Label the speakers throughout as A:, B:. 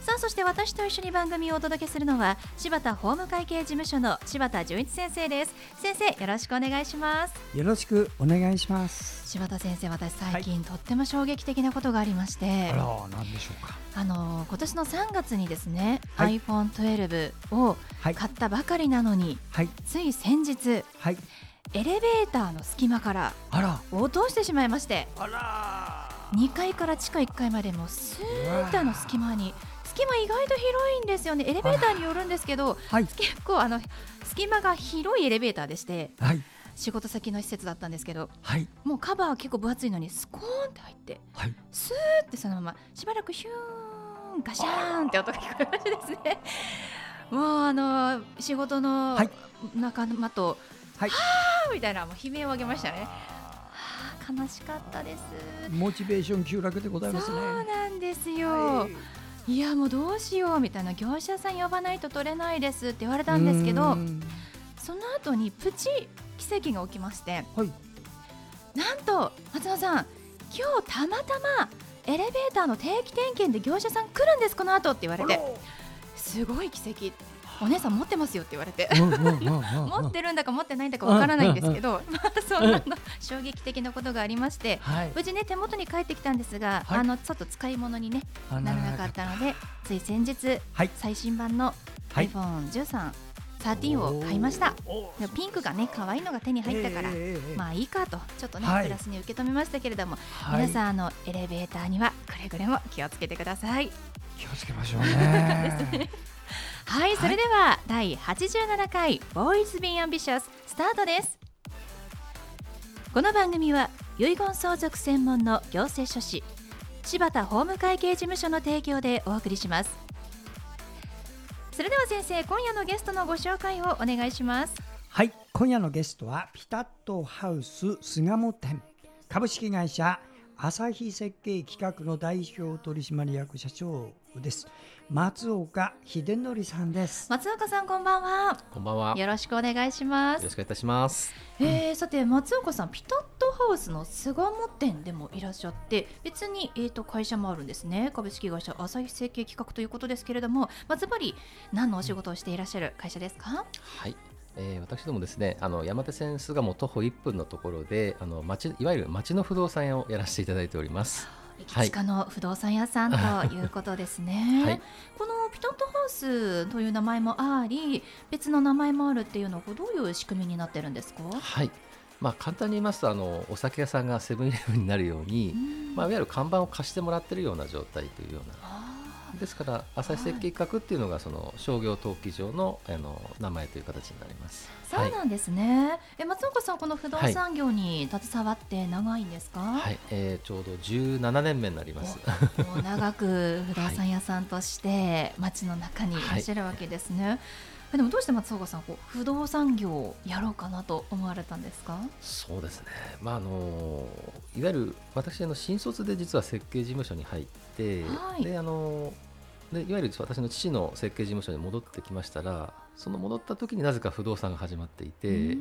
A: さあそして私と一緒に番組をお届けするのは柴田法務会計事務所の柴田純一先生です。先生よろしくお願いします。
B: よろしくお願いします。
A: 柴田先生私最近、はい、とっても衝撃的なことがありまして
B: あら何でしょうか。
A: あの今年の3月にですね、はい、iPhone12 を買ったばかりなのに、はい、つい先日、はい、エレベーターの隙間から落としてしまいましてあら。2階から地下1階までもスーッとの隙間に隙間意外と広いんですよね。エレベーターによるんですけど、はい、結構あの隙間が広いエレベーターでして、はい、仕事先の施設だったんですけど、はい、もうカバー結構分厚いのにスコーンって入って、はい、スーってそのまましばらくヒューンガシャーンって音が聞こえましてですね。もうあの仕事の仲間と、はい、はーみたいなもう悲鳴を上げましたね。悲しかったです。
B: モチベーション急落でございますね。
A: そうなんですよ。はいいやもうどうしようみたいな業者さん呼ばないと取れないですって言われたんですけどその後にプチ奇跡が起きまして、はい、なんと松野さん今日たまたまエレベーターの定期点検で業者さん来るんですこの後って言われてすごい奇跡お姉さん持ってますよって言われて持ってるんだか持ってないんだかわからないんですけど、まあ、そんなの衝撃的なことがありまして、はい、無事ね手元に帰ってきたんですが、はい、あのちょっと使い物に、ね、ならなかったのでつい先日、はい、最新版の iPhone13、13を買いました。ピンクがね可愛いのが手に入ったから、えー、まあいいかとちょっとね、はい、プラスに受け止めましたけれども、はい、皆さんあのエレベーターにはくれぐれも気をつけてください。
B: 気をつけましょうね
A: はい、それでは第87回ボーイズビーアンビシャススタートです。この番組は遺言相続専門の行政書士柴田法務会計事務所の提供でお送りします。それでは先生今夜のゲストのご紹介をお願いします。
B: はい今夜のゲストはピタットハウス巣鴨店株式会社朝日設計企画の代表取締役社長です。松岡秀則さんです。
A: 松岡さんこんばんは。
C: こんばんは。
A: よろしくお願いします。
C: よろしくお願いいたします。
A: えー、さて松岡さんピタットハウスの巣鴨店でもいらっしゃって別にえっ、ー、と会社もあるんですね。株式会社朝日設計企画ということですけれどもまずばり何のお仕事をしていらっしゃる会社ですか？
C: はいえー、私どもですねあの山手線巣鴨徒歩1分のところであの町いわゆる町の不動産屋をやらせていただいております。
A: 駅近の不動産屋さんとい。うことですね、はい、このピタットハウスという名前もあり別の名前もあるっていうのはどういう仕組みになってるんですか？
C: はい。まあ、簡単に言いますとあのお酒屋さんがセブンイレブンになるように、まあ、いわゆる看板を貸してもらってるような状態というようなですから朝日設計企画っていうのがその商業登記上のあの名前という形になります。
A: そうなんですね。はい、え松岡さんこの不動産業に携わって長いんですか？
C: はい、えー、ちょうど17年目になります。
A: もう長く不動産屋さんとして街の中にいらっしゃるわけですね。はいでもどうして松岡さんこう不動産業をやろうかなと思われたんですか？
C: そうですね、まあ、あのいわゆる私の新卒で実は設計事務所に入って、はい、であのでいわゆる私の父の設計事務所に戻ってきましたらその戻った時になぜか不動産が始まっていて。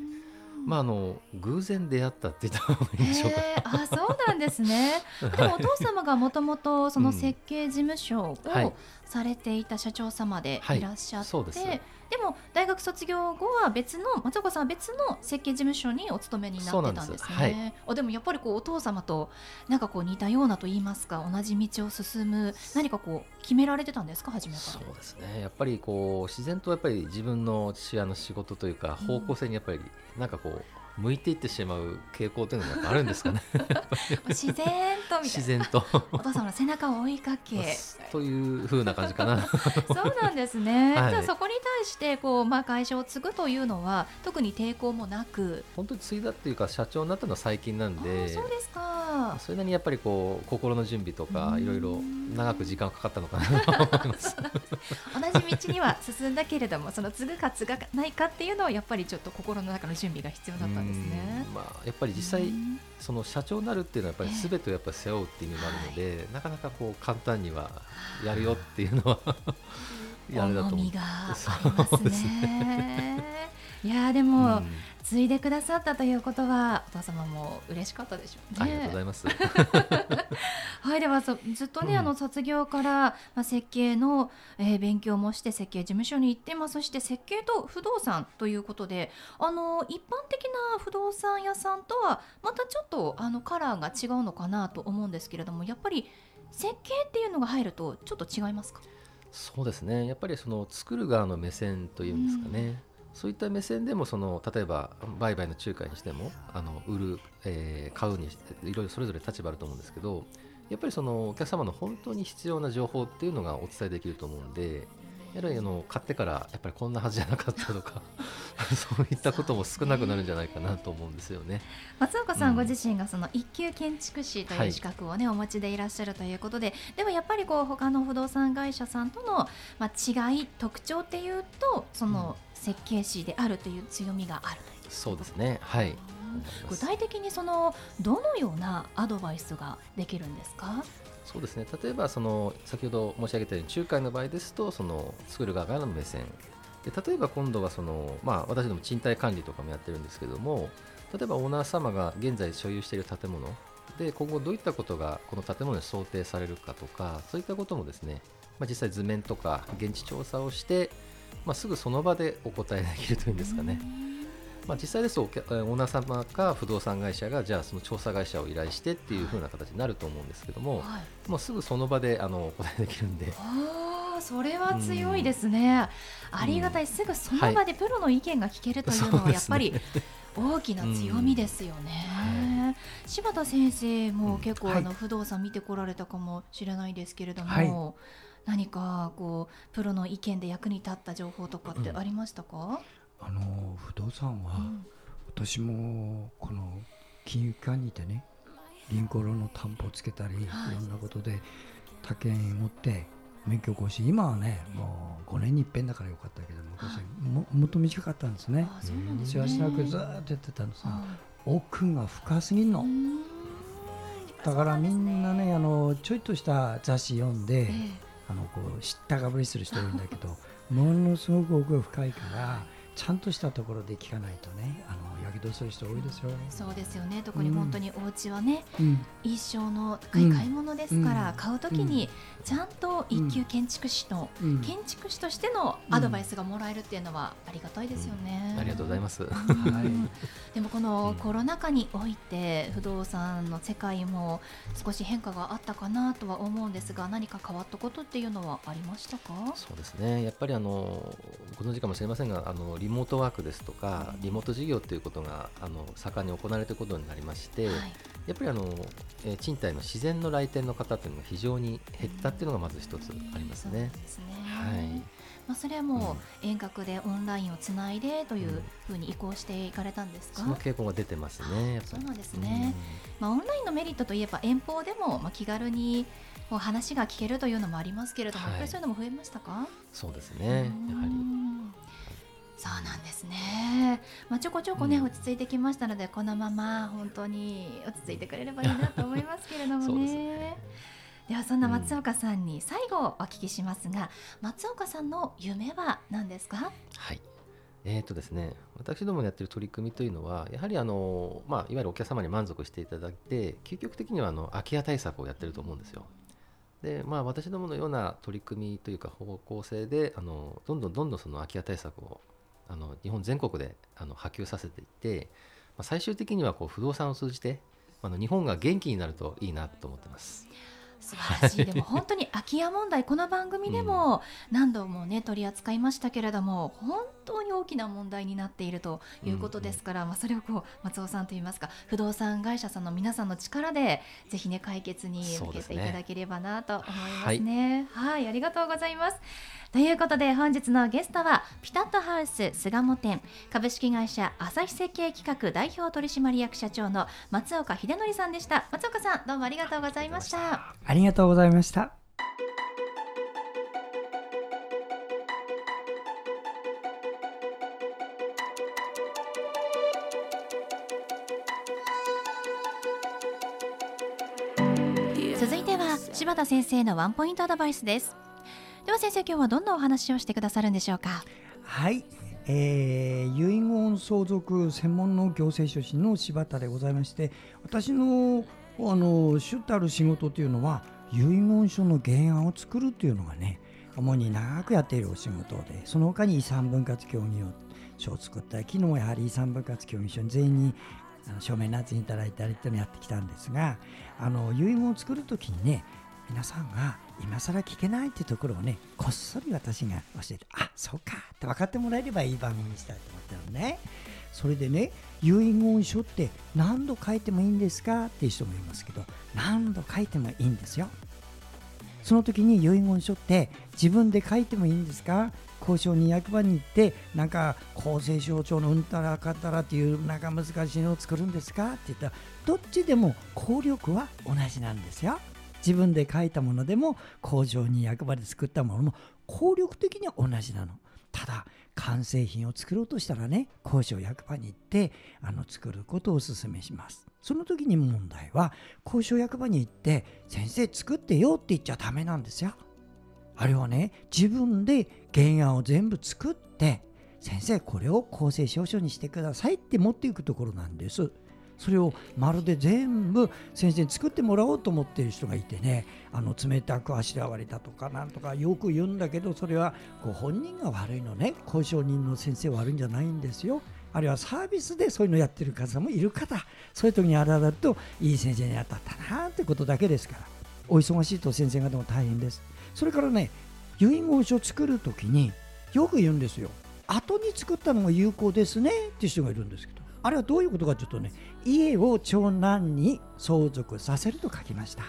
C: まあ、あの偶然出会ったって言った方がいいでしょうか。
A: あそうなんですね。でもお父様がもともとその設計事務所をされていた社長様でいらっしゃって、はいはいでも大学卒業後は別の松岡さんは別の設計事務所にお勤めになってたんですね。はい、あでもやっぱりこうお父様となんかこう似たようなと言いますか同じ道を進む何かこう決められてたんですか？初めから。
C: そうですね。やっぱりこう自然とやっぱり自分の父親の仕事というか方向性にやっぱりなんかこう向いていってしまう傾向というのがあるんですかね。
A: 自然と
C: 自然と。
A: お父様の背中を追いかけ。
C: というふうな感じかな。
A: そうなんですね、はい、じゃあそこに対してこう、まあ、会社を継ぐというのは特に抵抗もなく。
C: 本当に継いだっていうか社長になったのは最近なんで
A: そうですか。
C: それなりにやっぱりこう心の準備とかいろいろ長く時間かかったのかな。と思います
A: 同じ道には進んだけれどもその継ぐか継がないかっていうのはやっぱりちょっと心の中の準備が必要だったんですね。
C: まあ、やっぱり実際その社長になるっていうのはやっぱりすべてをやっぱり背負うっていう意味もあるので、えー、なかなかこう簡単にはやるよっていうのは
A: やるだと思う。がありますね。いやでも、うん、継いでくださったということはお父様も嬉しかったでしょう
C: ね。ありがとうございます。
A: はいではずっとね、うん、あの卒業から、まあ、設計の、えー、勉強もして設計事務所に行って、まあ、そして設計と不動産ということであの一般的な不動産屋さんとはまたちょっとあのカラーが違うのかなと思うんですけれどもやっぱり設計っていうのが入るとちょっと違いますか？
C: そうですね。やっぱりその作る側の目線というんですかね、うん。そういった目線でもその例えば売買の仲介にしてもあの売る、えー、買うにいろいろそれぞれ立場あると思うんですけどやっぱりそのお客様の本当に必要な情報っていうのがお伝えできると思うんでやはりあの買ってからやっぱりこんなはずじゃなかったとか そういったことも少なくなるんじゃないかなと思うんですよね。
A: 松岡さんご自身がその一級建築士という資格をね、はい、お持ちでいらっしゃるということででもやっぱりこう他の不動産会社さんとの、まあ、違い特徴っていうとその設計士であるという強みがある
C: そうですね。はい
A: 具体的にそのどのようなアドバイスができるんですか？
C: そうですね。例えばその先ほど申し上げたように仲介の場合ですとその作る側からの目線。で例えば今度はその、まあ、私ども賃貸管理とかもやってるんですけども例えばオーナー様が現在所有している建物。で今後どういったことがこの建物に想定されるかとかそういったこともですね、まあ、実際図面とか現地調査をしてまあ、すぐその場でお答えできるというんですかね。まあ、実際ですとオーナー様か不動産会社がじゃあその調査会社を依頼してっていう風な形になると思うんですけども、はい、もうすぐその場であのお答えできるんで。
A: あそれは強いですね、うん、ありがたい、すぐその場でプロの意見が聞けるというのはやっぱり大きな強みですよね。うん。はい、柴田先生も結構あの不動産見てこられたかもしれないですけれども、はい。何かこうプロの意見で役に立った情報とかってありましたか、
B: うん、あの不動産は、うん、私もこの金融機関にいてね銀行ローンの担保をつけたり、はい、いろんなことで他県持って免許更新。今はねもう5年に一遍だからよかったけど昔ももっと短かったんですね。
A: せわ
B: しなくずっとやってたんです。が奥が深すぎんの。だからみんなねあのちょいとした雑誌読んで、えーあのこう知ったかぶりする人いるんだけどものすごく奥が深いからちゃんとしたところで聞かないとねあのやけどする人多いですよ。
A: そうですよね。特に本当にお家はね、うん、一生の高い買い物ですから、うん、買うときにちゃんと一級建築士の、うん、建築士としてのアドバイスがもらえるっていうのはありがたいですよね、
C: ありがとうございます、はい、
A: でもこのコロナ禍において不動産の世界も少し変化があったかなとは思うんですが何か変わったことっていうのはありましたか？
C: そうですね。やっぱりあのご存知かもしれませんがあのリモートワークですとかリモート事業っていうことがあの盛んに行われていることになりまして、はい、やっぱりあの、えー、賃貸の自然の来店の方というのが非常に減ったっていうのがまず一つありますね。
A: すね。はい。まあ、それはもう遠隔でオンラインをつないでというふうに移行していかれたんですか、
C: うん、その傾向が出てますね。
A: そうなんですね、うん、まあ、オンラインのメリットといえば遠方でもまあ気軽にもう話が聞けるというのもありますけれども、はい、やっぱりそういうのも増えましたか？
C: そうですねやはり
A: そうなんですね、まあ、ちょこちょこね、うん、落ち着いてきましたのでこのまま本当に落ち着いてくれればいいなと思いますけれどもね。ね、ではそんな松岡さんに最後お聞きしますが、うん、松岡さんの夢は何ですか？
C: はい。えーとですね、私どものやっている取り組みというのはやはりあの、まあ、いわゆるお客様に満足していただいて究極的にはあの空き家対策をやってると思うんですよ。でまあ、私どものような取り組みというか方向性であのどんどんどんどんその空き家対策をあの日本全国であの波及させていって、まあ、最終的にはこう不動産を通じてあの日本が元気になるといいなと思ってます。
A: 素晴らしいでも 本当に空き家問題この番組でも何度もね取り扱いましたけれども本当に大きな問題になっているということですから、うんうん、まあ、それをこう松尾さんといいますか不動産会社さんの皆さんの力でぜひね解決に向けていただければなと思いますね。すねはい、はい、ありがとうございます。ということで本日のゲストはピタッとハウス巣鴨店株式会社朝日設計企画代表取締役社長の松岡秀則さんでした。松岡さんどうもありがとうございました。
B: ありがとうございました
A: 柴田先生のワンポイントアドバイスです。では先生今日はどんなお話をしてくださるんでしょうか？
B: はい、えー、遺言相続専門の行政書士の柴田でございまして私のあの主たる仕事というのは遺言書の原案を作るというのがね主に長くやっているお仕事でその他に遺産分割協議書を作ったり昨日やはり遺産分割協議書に全員にあの署名なっていただいたりっていうのをやってきたんですがあの遺言を作る時にね皆さんが今更聞けないっていうところをねこっそり私が教えてあそうかって分かってもらえればいい番組にしたいと思ってるのね。それでね遺言書って何度書いてもいいんですか？っていう人もいますけど何度書いてもいいんですよ。その時に遺言書って自分で書いてもいいんですか？交渉に役場に行ってなんか厚生省庁のうんたらかったらっていうなんか難しいのを作るんですか？って言ったらどっちでも効力は同じなんですよ。自分で書いたものでも工場に役場で作ったものも効力的には同じなの。ただ完成品を作ろうとしたらね工場役場に行ってあの作ることをお勧めします。その時に問題は交渉役場に行って先生作ってよって言っちゃダメなんですよ。あれはね自分で原案を全部作って先生これを公正証書にしてくださいって持っていくところなんです。それをまるで全部先生に作ってもらおうと思っている人がいてね。あの冷たくあしらわれたとかなんとかよく言うんだけどそれはご本人が悪いのね。交渉人の先生悪いんじゃないんですよ。あるいはサービスでそういうのやってる方もいる方。そういう時にあらだといい先生に当たったなってことだけですから。お忙しいと先生方も大変です。それからね遺言書を作る時によく言うんですよ。後に作ったのが有効ですねっていう人がいるんですけど。あれはどういうことかというとね家を長男に相続させると書きました。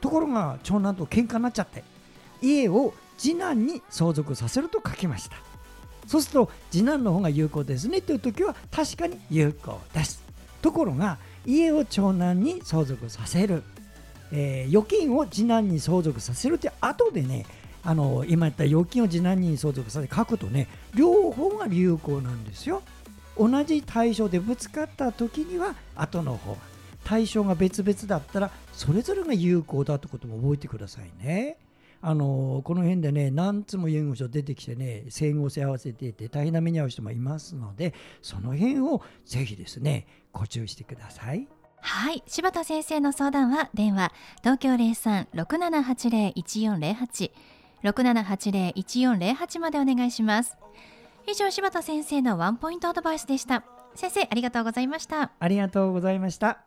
B: ところが長男と喧嘩になっちゃって家を次男に相続させると書きました。そうすると次男の方が有効ですねという時は確かに有効です。ところが家を長男に相続させる、えー、預金を次男に相続させるって後でねあの今言った預金を次男に相続させて書くとね両方が有効なんですよ。同じ対象でぶつかった時には後の方対象が別々だったらそれぞれが有効だってことも覚えてくださいね。あのこの辺でね何つも遺言書出てきてね整合性合わせていて大変な目に遭う人もいますのでその辺をぜひですねご注意してください。
A: はい柴田先生の相談は電話東京0367801408 6780-1408までお願いします。以上柴田先生のワンポイントアドバイスでした。先生ありがとうございました。
B: ありがとうございました。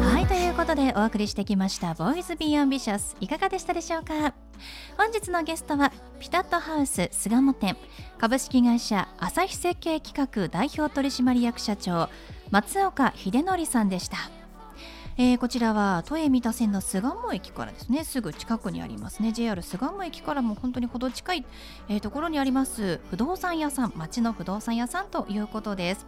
A: はいということでお送りしてきましたボーイズビーアンビシャスいかがでしたでしょうか？本日のゲストはピタットハウス巣鴨店株式会社朝日設計企画代表取締役社長松岡秀則さんでした。えー、こちらは都営三田線の巣鴨駅からですね。すぐ近くにありますね。JR 巣鴨駅からも本当にほど近い、えー、ところにあります不動産屋さん。町の不動産屋さんということです。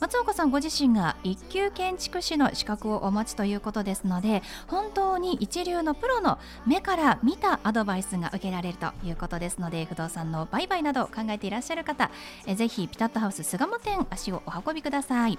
A: 松岡さんご自身が一級建築士の資格をお持ちということですので本当に一流のプロの目から見たアドバイスが受けられるということですので不動産の売買などを考えていらっしゃる方ぜひピタッとハウス巣鴨店足をお運びください。